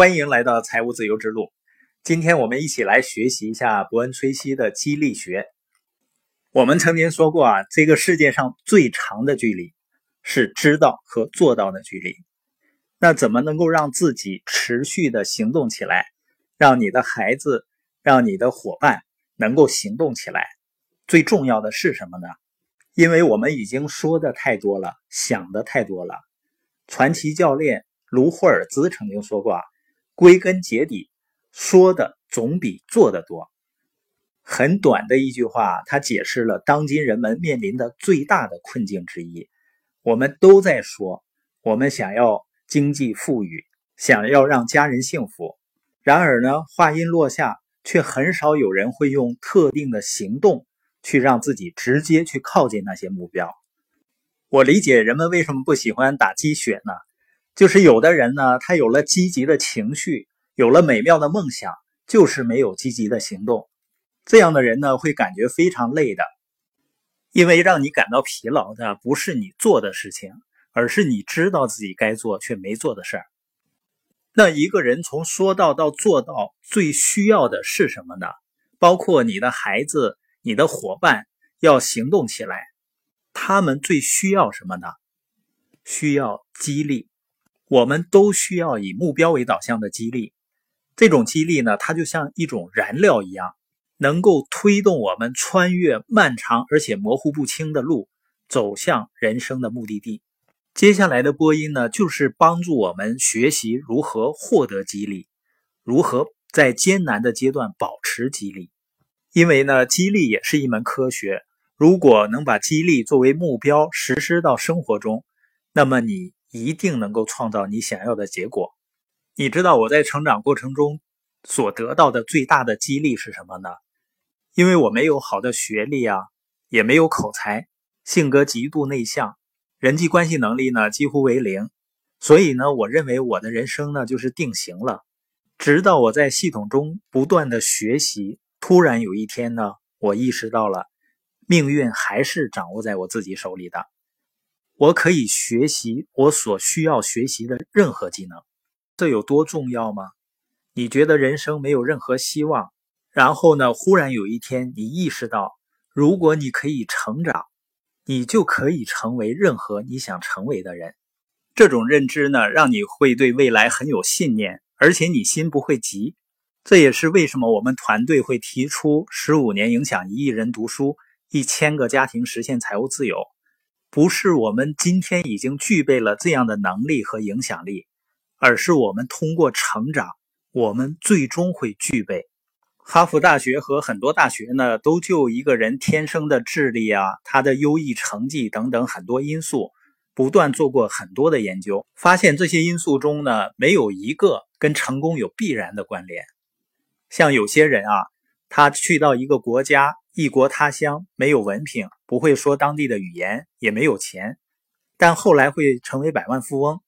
欢迎来到财务自由之路。今天我们一起来学习一下伯恩·崔西的激励学。我们曾经说过啊，这个世界上最长的距离是知道和做到的距离。那怎么能够让自己持续的行动起来，让你的孩子、让你的伙伴能够行动起来？最重要的是什么呢？因为我们已经说的太多了，想的太多了。传奇教练卢霍尔兹曾经说过啊。归根结底，说的总比做的多。很短的一句话，它解释了当今人们面临的最大的困境之一。我们都在说，我们想要经济富裕，想要让家人幸福。然而呢，话音落下，却很少有人会用特定的行动去让自己直接去靠近那些目标。我理解人们为什么不喜欢打鸡血呢？就是有的人呢，他有了积极的情绪，有了美妙的梦想，就是没有积极的行动。这样的人呢，会感觉非常累的，因为让你感到疲劳的不是你做的事情，而是你知道自己该做却没做的事儿。那一个人从说到到做到，最需要的是什么呢？包括你的孩子、你的伙伴要行动起来，他们最需要什么呢？需要激励。我们都需要以目标为导向的激励，这种激励呢，它就像一种燃料一样，能够推动我们穿越漫长而且模糊不清的路，走向人生的目的地。接下来的播音呢，就是帮助我们学习如何获得激励，如何在艰难的阶段保持激励。因为呢，激励也是一门科学，如果能把激励作为目标实施到生活中，那么你。一定能够创造你想要的结果。你知道我在成长过程中所得到的最大的激励是什么呢？因为我没有好的学历啊，也没有口才，性格极度内向，人际关系能力呢几乎为零。所以呢，我认为我的人生呢就是定型了。直到我在系统中不断的学习，突然有一天呢，我意识到了命运还是掌握在我自己手里的。我可以学习我所需要学习的任何技能，这有多重要吗？你觉得人生没有任何希望，然后呢？忽然有一天，你意识到，如果你可以成长，你就可以成为任何你想成为的人。这种认知呢，让你会对未来很有信念，而且你心不会急。这也是为什么我们团队会提出十五年影响一亿人读书，一千个家庭实现财务自由。不是我们今天已经具备了这样的能力和影响力，而是我们通过成长，我们最终会具备。哈佛大学和很多大学呢，都就一个人天生的智力啊，他的优异成绩等等很多因素，不断做过很多的研究，发现这些因素中呢，没有一个跟成功有必然的关联。像有些人啊，他去到一个国家。异国他乡，没有文凭，不会说当地的语言，也没有钱，但后来会成为百万富翁。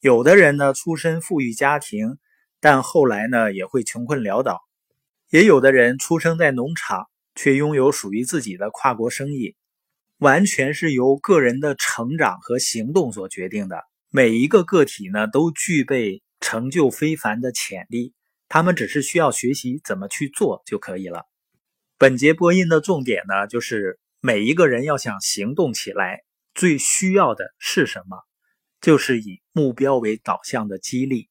有的人呢，出身富裕家庭，但后来呢，也会穷困潦倒。也有的人出生在农场，却拥有属于自己的跨国生意。完全是由个人的成长和行动所决定的。每一个个体呢，都具备成就非凡的潜力，他们只是需要学习怎么去做就可以了。本节播音的重点呢，就是每一个人要想行动起来，最需要的是什么？就是以目标为导向的激励。